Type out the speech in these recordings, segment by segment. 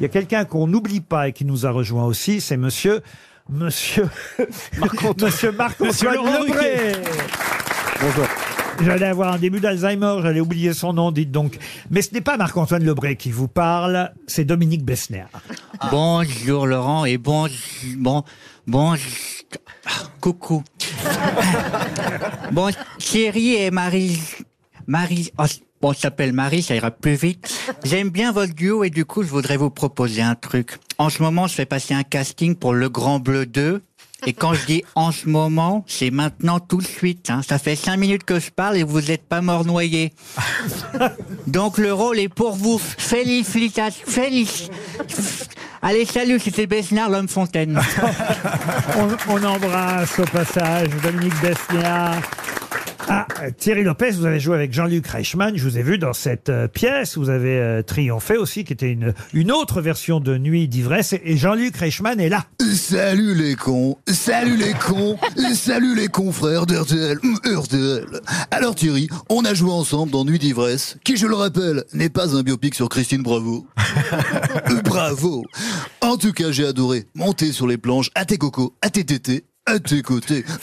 Il y a quelqu'un qu'on n'oublie pas et qui nous a rejoint aussi, c'est monsieur... Monsieur... monsieur Marc-Antoine Lebré. Bonjour. J'allais avoir un début d'Alzheimer, j'allais oublier son nom, dites donc. Mais ce n'est pas Marc-Antoine Lebré qui vous parle, c'est Dominique Besnéard. Bonjour Laurent et bon bon bon coucou. bon Thierry et Marie Marie oh, bon ça s'appelle Marie ça ira plus vite. J'aime bien votre duo et du coup je voudrais vous proposer un truc. En ce moment je fais passer un casting pour Le Grand Bleu 2. Et quand je dis en ce moment, c'est maintenant tout de suite. hein. Ça fait cinq minutes que je parle et vous n'êtes pas mort noyé. Donc le rôle est pour vous. Félicitations. Félic. Allez, salut, c'était Besnard, l'homme fontaine. On, on embrasse au passage Dominique Besnéard. Ah, Thierry Lopez, vous avez joué avec Jean-Luc Reichmann. Je vous ai vu dans cette euh, pièce. Vous avez euh, triomphé aussi, qui était une, une autre version de Nuit d'ivresse. Et- Et Jean-Luc Reichmann est là. Salut les cons, salut les cons, salut les confrères d'RTL, hum, RTL. Alors Thierry, on a joué ensemble dans Nuit d'ivresse, qui je le rappelle, n'est pas un biopic sur Christine Bravo. Bravo. En tout cas, j'ai adoré monter sur les planches à tes cocos, à tes tétés, à tes côtés.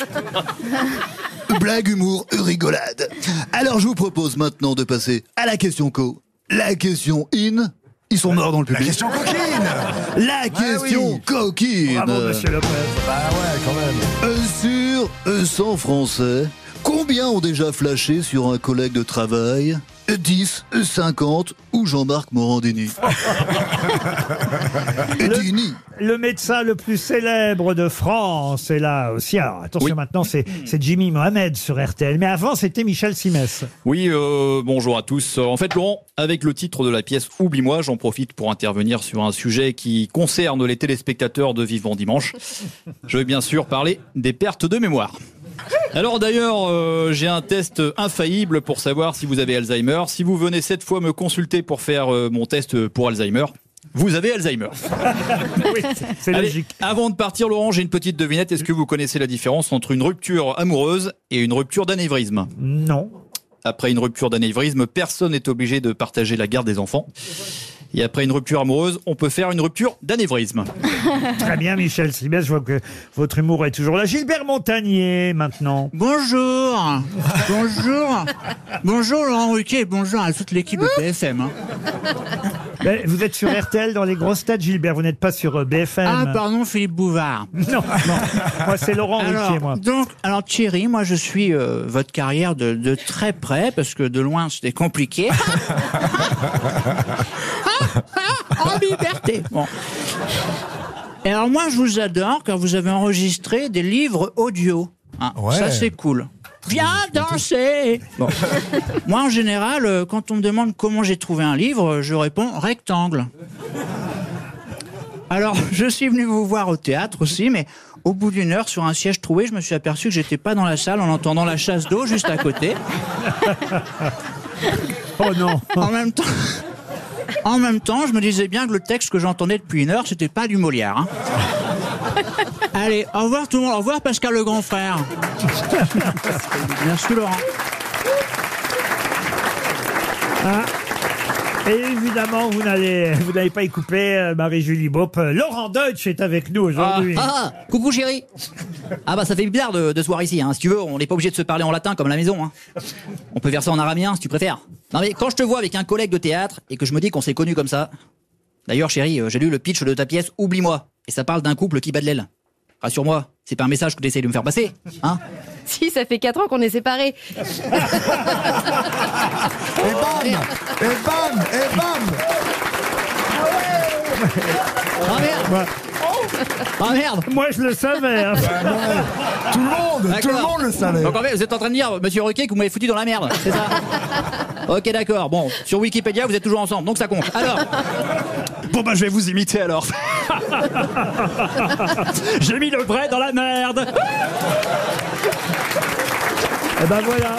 Blague, humour, rigolade. Alors je vous propose maintenant de passer à la question co. La question in. Ils sont morts dans le public. La question coquine La question coquine Bravo, monsieur Lopez. Bah ouais, quand même. sur euh, 100 Français, combien ont déjà flashé sur un collègue de travail? 10, 50 ou Jean-Marc Morandini Dini. Le médecin le plus célèbre de France est là aussi. Alors attention, maintenant c'est c'est Jimmy Mohamed sur RTL. Mais avant, c'était Michel Simès. Oui, euh, bonjour à tous. Euh, En fait, Laurent, avec le titre de la pièce Oublie-moi, j'en profite pour intervenir sur un sujet qui concerne les téléspectateurs de Vivant Dimanche. Je vais bien sûr parler des pertes de mémoire. Alors d'ailleurs, euh, j'ai un test infaillible pour savoir si vous avez Alzheimer. Si vous venez cette fois me consulter pour faire euh, mon test pour Alzheimer, vous avez Alzheimer. oui, c'est logique. Avant de partir, Laurent, j'ai une petite devinette. Est-ce que vous connaissez la différence entre une rupture amoureuse et une rupture d'anévrisme? Non. Après une rupture d'anévrisme, personne n'est obligé de partager la garde des enfants. Et après une rupture amoureuse, on peut faire une rupture d'anévrisme. Très bien, Michel Simès. Je vois que votre humour est toujours là. Gilbert Montagnier, maintenant. Bonjour. Bonjour. Bonjour Laurent Ruquier et bonjour à toute l'équipe de PFM. hein. Mais Vous êtes sur RTL dans les grosses têtes, Gilbert. Vous n'êtes pas sur euh, BFM. Ah pardon Philippe Bouvard. Non, non. Moi, c'est Laurent Alors, Ruquier, moi. donc, alors Thierry, moi je suis euh, votre carrière de, de très près parce que de loin c'était compliqué. en liberté. Bon. Et alors moi je vous adore car vous avez enregistré des livres audio. Hein, Ouais. Ça c'est cool. Viens danser Bon. Moi en général, euh, quand on me demande comment j'ai trouvé un livre, je réponds rectangle. Alors, je suis venu vous voir au théâtre aussi, mais au bout d'une heure, sur un siège troué, je me suis aperçu que j'étais pas dans la salle en entendant la chasse d'eau juste à côté. Oh non. En même temps, en même temps, je me disais bien que le texte que j'entendais depuis une heure, c'était pas du Molière. hein. Allez, au revoir tout le monde. Au revoir Pascal le grand frère. Merci Laurent. Ah. Et évidemment, vous n'allez, vous n'allez pas y couper euh, Marie-Julie Bopp. Euh, Laurent Deutsch est avec nous aujourd'hui. Ah, coucou chérie Ah bah ça fait bizarre de, de se voir ici, hein. si tu veux, on n'est pas obligé de se parler en latin comme à la maison. Hein. On peut faire ça en araméen si tu préfères. Non mais quand je te vois avec un collègue de théâtre et que je me dis qu'on s'est connus comme ça... D'ailleurs chérie, euh, j'ai lu le pitch de ta pièce Oublie-moi, et ça parle d'un couple qui bat de l'aile. Rassure-moi, c'est pas un message que tu essayes de me faire passer, hein Si, ça fait 4 ans qu'on est séparés. Et bam Et bam Et bam Ah merde Ah merde Moi, je le savais. hein. Tout le monde Tout le monde le savait Donc en fait, vous êtes en train de dire, monsieur Roquet, que vous m'avez foutu dans la merde, c'est ça Ok, d'accord. Bon, sur Wikipédia, vous êtes toujours ensemble, donc ça compte. Alors, Bon bah je vais vous imiter alors. J'ai mis le vrai dans la merde. Et ben voilà.